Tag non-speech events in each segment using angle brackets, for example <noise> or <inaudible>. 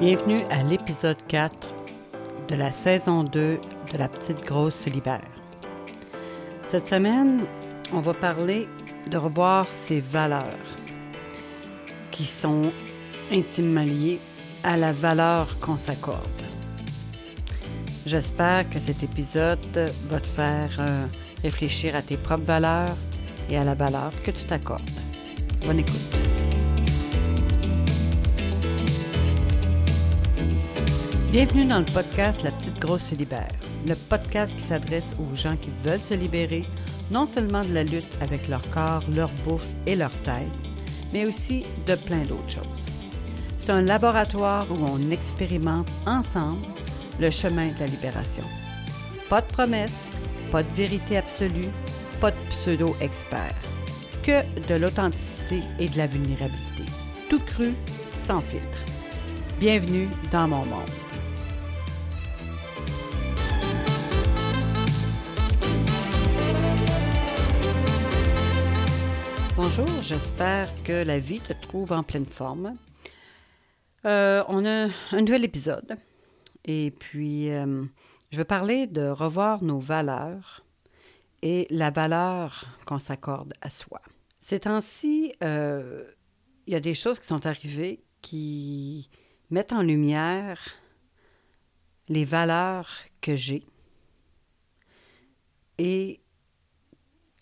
Bienvenue à l'épisode 4 de la saison 2 de La Petite Grosse se libère. Cette semaine, on va parler de revoir ses valeurs qui sont intimement liées à la valeur qu'on s'accorde. J'espère que cet épisode va te faire euh, réfléchir à tes propres valeurs et à la valeur que tu t'accordes. Bonne écoute. Bienvenue dans le podcast La Petite Grosse se libère, le podcast qui s'adresse aux gens qui veulent se libérer non seulement de la lutte avec leur corps, leur bouffe et leur tête, mais aussi de plein d'autres choses. C'est un laboratoire où on expérimente ensemble le chemin de la libération. Pas de promesses, pas de vérité absolue, pas de pseudo-expert, que de l'authenticité et de la vulnérabilité. Tout cru, sans filtre. Bienvenue dans mon monde. Bonjour, j'espère que la vie te trouve en pleine forme. Euh, on a un nouvel épisode et puis euh, je veux parler de revoir nos valeurs et la valeur qu'on s'accorde à soi. Ces temps-ci, euh, il y a des choses qui sont arrivées qui mettent en lumière les valeurs que j'ai et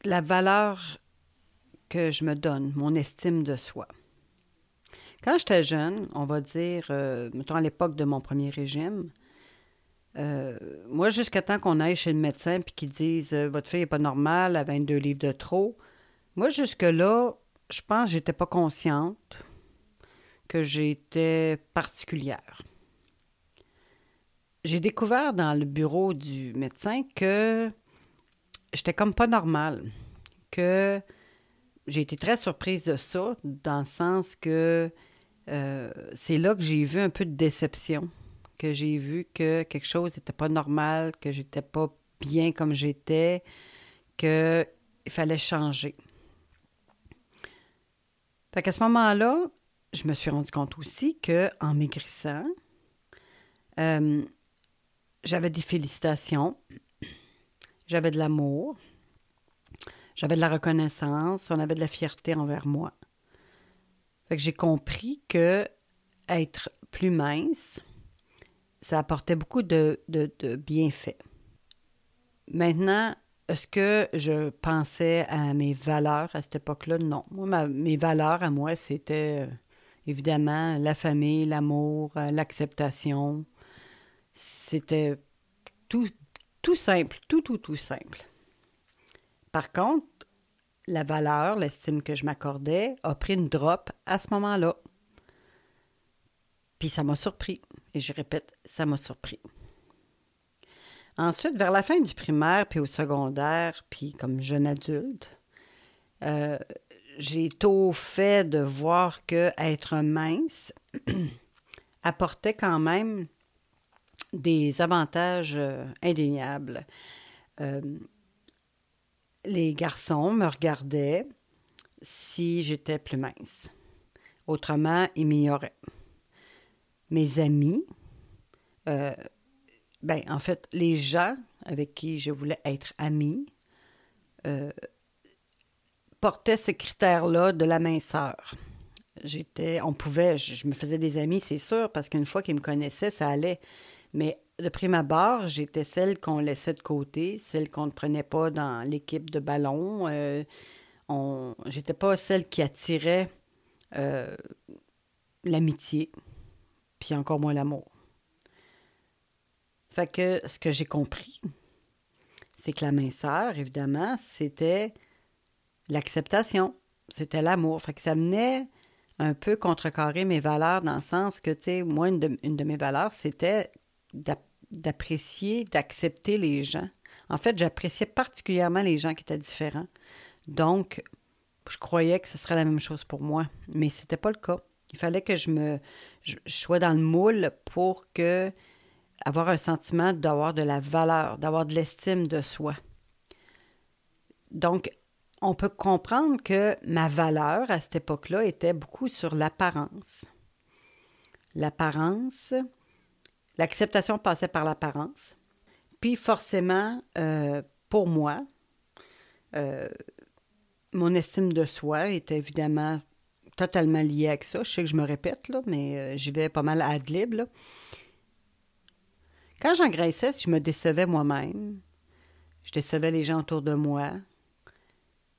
la valeur que je me donne, mon estime de soi. Quand j'étais jeune, on va dire, euh, mettons à l'époque de mon premier régime, euh, moi, jusqu'à temps qu'on aille chez le médecin puis qu'ils disent euh, Votre fille n'est pas normale, elle a 22 livres de trop, moi, jusque-là, je pense que j'étais pas consciente que j'étais particulière. J'ai découvert dans le bureau du médecin que j'étais comme pas normale, que j'ai été très surprise de ça, dans le sens que euh, c'est là que j'ai vu un peu de déception, que j'ai vu que quelque chose n'était pas normal, que j'étais pas bien comme j'étais, qu'il fallait changer. Fait qu'à ce moment-là, je me suis rendu compte aussi que en maigrissant, euh, j'avais des félicitations, j'avais de l'amour, j'avais de la reconnaissance, on avait de la fierté envers moi. Fait que j'ai compris que être plus mince, ça apportait beaucoup de, de, bienfaits. Maintenant, est-ce que je pensais à mes valeurs à cette époque-là? Non. Mes valeurs à moi, c'était euh, évidemment la famille, l'amour, euh, l'acceptation. C'était tout, tout simple, tout, tout, tout simple. Par contre, la valeur, l'estime que je m'accordais, a pris une drop à ce moment-là. Puis ça m'a surpris. Et je répète, ça m'a surpris. Ensuite, vers la fin du primaire, puis au secondaire, puis comme jeune adulte, euh, j'ai tôt fait de voir que être mince <clears throat> apportait quand même des avantages euh, indéniables. Euh, les garçons me regardaient si j'étais plus mince. Autrement, ils m'ignoraient. Mes amis, euh, ben, en fait, les gens avec qui je voulais être amie euh, portaient ce critère-là de la minceur. J'étais, on pouvait, je, me faisais des amis, c'est sûr, parce qu'une fois qu'ils me connaissaient, ça allait. Mais de prime abord, j'étais celle qu'on laissait de côté, celle qu'on ne prenait pas dans l'équipe de ballon. Euh, j'étais pas celle qui attirait euh, l'amitié, puis encore moins l'amour. Fait que ce que j'ai compris, c'est que la minceur, évidemment, c'était l'acceptation, c'était l'amour. Fait que ça venait un peu contrecarrer mes valeurs dans le sens que, tu sais, moi, une de, mes valeurs, c'était d'apprécier, d'accepter les gens. En fait, j'appréciais particulièrement les gens qui étaient différents. Donc, je croyais que ce serait la même chose pour moi, mais ce n'était pas le cas. Il fallait que je me je, sois dans le moule pour que avoir un sentiment d'avoir de la valeur, d'avoir de l'estime de soi. Donc, on peut comprendre que ma valeur à cette époque-là était beaucoup sur l'apparence. l'apparence. L'acceptation passait par l'apparence. Puis forcément, euh, pour moi, euh, mon estime de soi était évidemment totalement liée avec ça. Je sais que je me répète, mais euh, j'y vais pas mal à adlib. Là. Quand j'engraissais, je me décevais moi-même. Je décevais les gens autour de moi.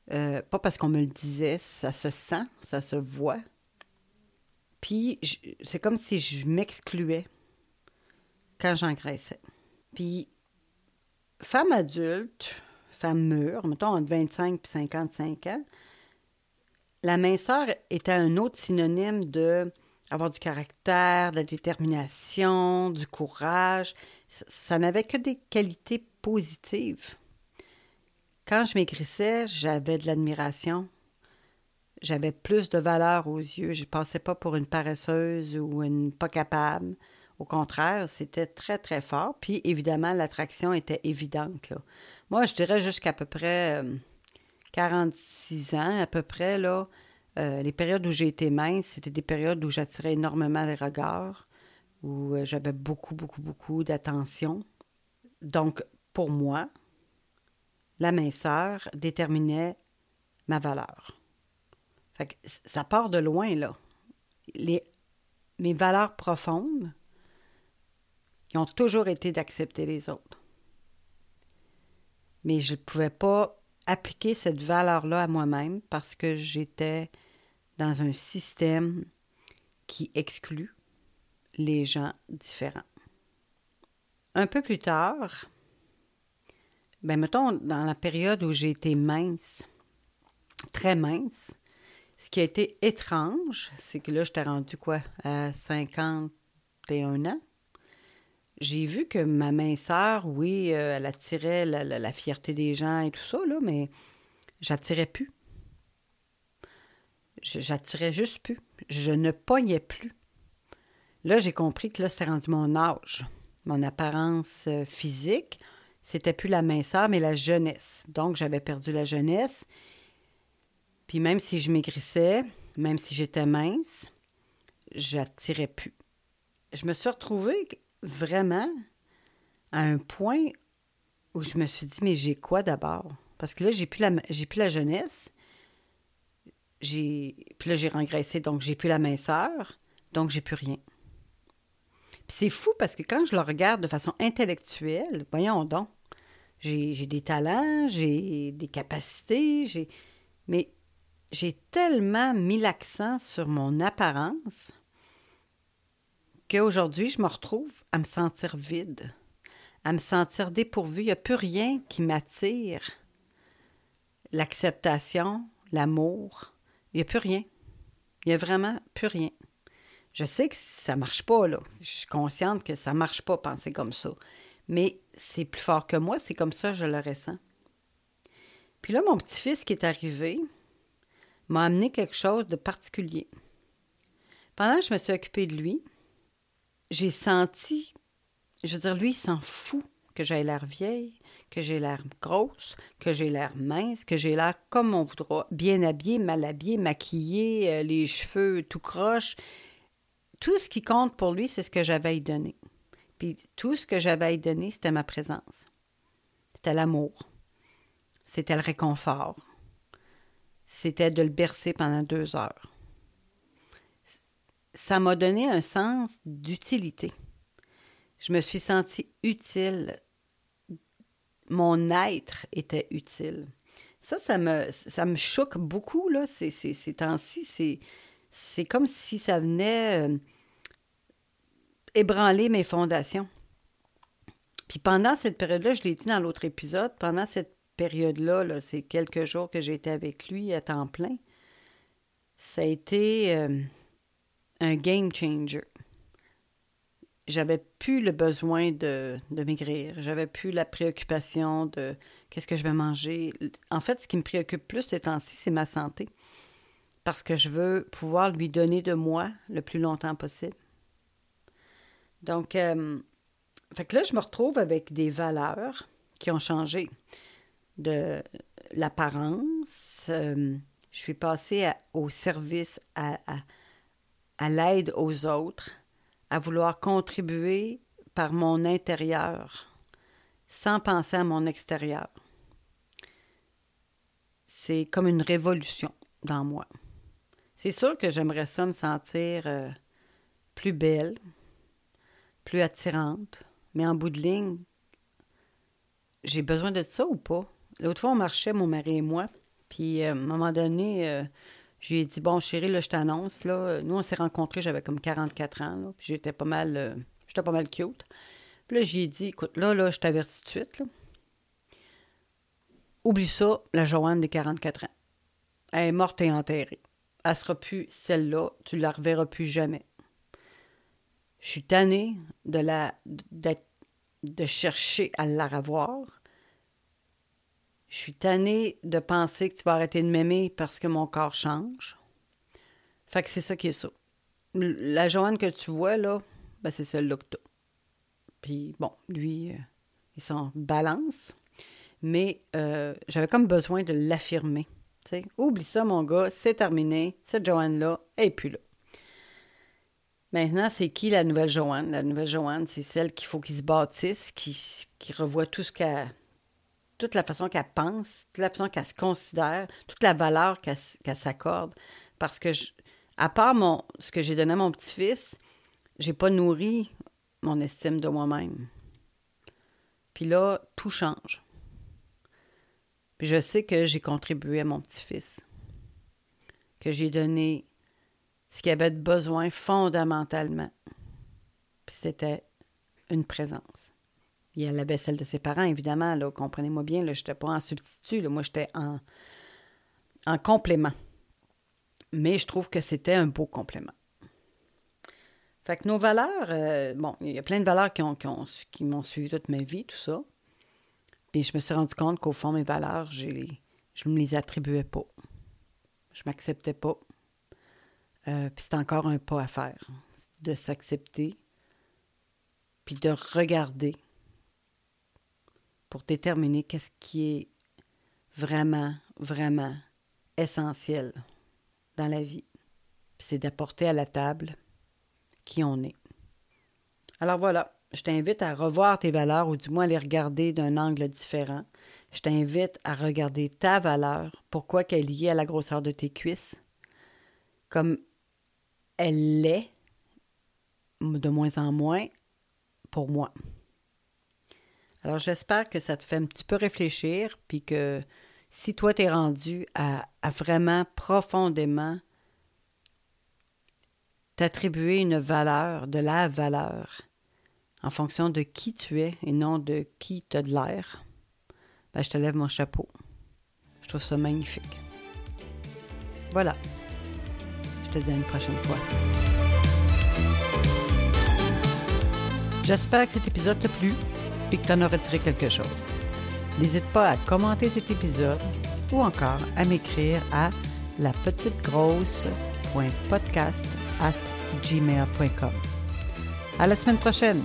pas parce qu'on me le disait, ça se sent, ça se voit. Puis c'est comme si je m'excluais quand j'engraissais. Puis femme adulte, femme mûre, mettons entre 25 et 55 ans, la minceur était un autre synonyme de avoir du caractère, de la détermination, du courage. Ça n'avait que des qualités positives. Quand je maigrissais, j'avais de l'admiration. J'avais plus de valeur aux yeux. Je ne passais pas pour une paresseuse ou une pas capable. Au contraire, c'était très, très fort. Puis, évidemment, l'attraction était évidente. Moi, je dirais jusqu'à peu près 46 euh, ans, à peu près, là, euh, les périodes où j'ai été mince, c'était des périodes où j'attirais énormément les regards, où euh, j'avais beaucoup, beaucoup, beaucoup d'attention. Donc, pour moi, la minceur déterminait ma valeur. Ça part de loin, là. Mes valeurs profondes, ont toujours été d'accepter les autres. Mais je ne pouvais pas appliquer cette valeur-là à moi-même parce que j'étais dans un système qui exclut les gens différents. Un peu plus tard, ben mettons dans la période où j'ai été mince, très mince, ce qui a été étrange, c'est que là, j'étais rendu quoi, à 51 ans? J'ai vu que ma minceur, oui, euh, elle attirait la, fierté des gens et tout ça, là, mais j'attirais plus. J'attirais juste plus. Je ne pognais plus. Là, j'ai compris que là, c'était rendu mon âge, mon apparence euh, physique. C'était plus la minceur, mais la jeunesse. Donc, j'avais perdu la jeunesse. Puis même si je maigrissais, même si j'étais mince, j'attirais plus. Je me suis retrouvée vraiment à un point où je me suis dit, mais j'ai quoi d'abord? Parce que là, j'ai plus la, j'ai plus la jeunesse. J'ai, puis là, j'ai rengraissé, donc j'ai plus la minceur, donc j'ai plus rien. Puis c'est fou parce que quand je le regarde de façon intellectuelle, voyons donc, j'ai, j'ai des talents, j'ai des capacités, j'ai, mais j'ai tellement mis l'accent sur mon apparence qu'aujourd'hui, je me retrouve à me sentir vide, à me sentir dépourvue. Il n'y a plus rien qui m'attire. L'acceptation, l'amour, il n'y a plus rien. Il n'y a vraiment plus rien. Je sais que ça ne marche pas, là. Je suis consciente que ça ne marche pas penser comme ça. Mais c'est plus fort que moi, c'est comme ça je le ressens. Puis là, mon petit-fils qui est arrivé m'a amené quelque chose de particulier. Pendant que je me suis occupée de lui, j'ai senti, je veux dire, lui, il s'en fout que j'ai l'air vieille, que j'ai l'air grosse, que j'ai l'air mince, que j'ai l'air comme on voudra, bien habillée, mal habillée, maquillée, euh, les cheveux tout croche. Tout ce qui compte pour lui, c'est ce que j'avais à donner. Puis tout ce que j'avais à y donner, c'était ma présence. C'était l'amour. C'était le réconfort. C'était de le bercer pendant deux heures ça m'a donné un sens d'utilité. Je me suis sentie utile. Mon être était utile. Ça, ça me, ça me choque beaucoup, là, ces, temps-ci. C'est, comme si ça venait euh, ébranler mes fondations. Puis pendant cette période-là, je l'ai dit dans l'autre épisode, pendant cette période-là, là, ces quelques jours que j'ai été avec lui à temps plein, ça a été... Euh, un game changer. J'avais plus le besoin de, de maigrir. J'avais plus la préoccupation de qu'est-ce que je vais manger. En fait, ce qui me préoccupe plus ces temps-ci, c'est ma santé. Parce que je veux pouvoir lui donner de moi le plus longtemps possible. Donc, euh, fait que là, je me retrouve avec des valeurs qui ont changé. De l'apparence, euh, je suis passée au service, à, à l'aide aux autres, à vouloir contribuer par mon intérieur sans penser à mon extérieur. C'est comme une révolution dans moi. C'est sûr que j'aimerais ça me sentir euh, plus belle, plus attirante, mais en bout de ligne, j'ai besoin de ça ou pas? L'autre fois, on marchait, mon mari et moi, puis euh, à un moment donné, euh, je lui ai dit Bon, chérie, là, je t'annonce, là, nous, on s'est rencontrés, j'avais comme 44 ans, puis j'étais pas mal, euh, j'étais pas mal cute. Puis là, j'ai dit Écoute, là, là, je t'avertis tout de suite, là. Oublie ça, la Joanne de 44 ans. Elle est morte et enterrée. Elle sera plus celle-là, tu la reverras plus jamais. Je suis tannée de la de chercher à la revoir. Je suis tannée de penser que tu vas arrêter de m'aimer parce que mon corps change. Fait que c'est ça qui est ça. La Joanne que tu vois, là, ben c'est celle-là que Puis bon, lui, euh, il s'en balance. Mais euh, j'avais comme besoin de l'affirmer. Oublie ça, mon gars, c'est terminé. Cette Joanne-là est plus là. Maintenant, c'est qui la nouvelle Joanne? La nouvelle Joanne, c'est celle qu'il faut qu'il se bâtisse, qui, qui revoit tout ce qu'elle toute la façon qu'elle pense, toute la façon qu'elle se considère, toute la valeur qu'elle s'accorde. Parce que, à part ce que j'ai donné à mon petit-fils, j'ai pas nourri mon estime de moi-même. Puis là, tout change. Puis je sais que j'ai contribué à mon petit-fils, que j'ai donné ce qu'il avait besoin fondamentalement. Puis c'était une présence. Il y a la de ses parents, évidemment, comprenez-moi bien, je n'étais pas en substitut, moi j'étais en, en complément. Mais je trouve que c'était un beau complément. Fait que nos valeurs, euh, bon, il y a plein de valeurs qui, m'ont suivi toute ma vie, tout ça. Puis je me suis rendu compte qu'au fond, mes valeurs, je ne me les attribuais pas. Je m'acceptais pas. Euh, puis c'est encore un pas à faire, de s'accepter, puis de regarder pour déterminer qu'est-ce qui est vraiment, vraiment essentiel dans la vie. C'est d'apporter à la table qui on est. Alors voilà, je t'invite à revoir tes valeurs ou du moins à les regarder d'un angle différent. Je t'invite à regarder ta valeur, pourquoi qu'elle est liée à la grosseur de tes cuisses, comme elle l'est de moins en moins pour moi. Alors, j'espère que ça te fait un petit peu réfléchir, puis que si toi, tu es rendu à, vraiment profondément t'attribuer une valeur, de la valeur, en fonction de qui tu es et non de qui tu as de l'air, ben, je te lève mon chapeau. Je trouve ça magnifique. Voilà. Je te dis à une prochaine fois. J'espère que cet épisode t'a plu et que tu en as retiré quelque chose. N'hésite pas à commenter cet épisode ou encore à m'écrire à la petite grosse.podcast at gmail.com. À la semaine prochaine!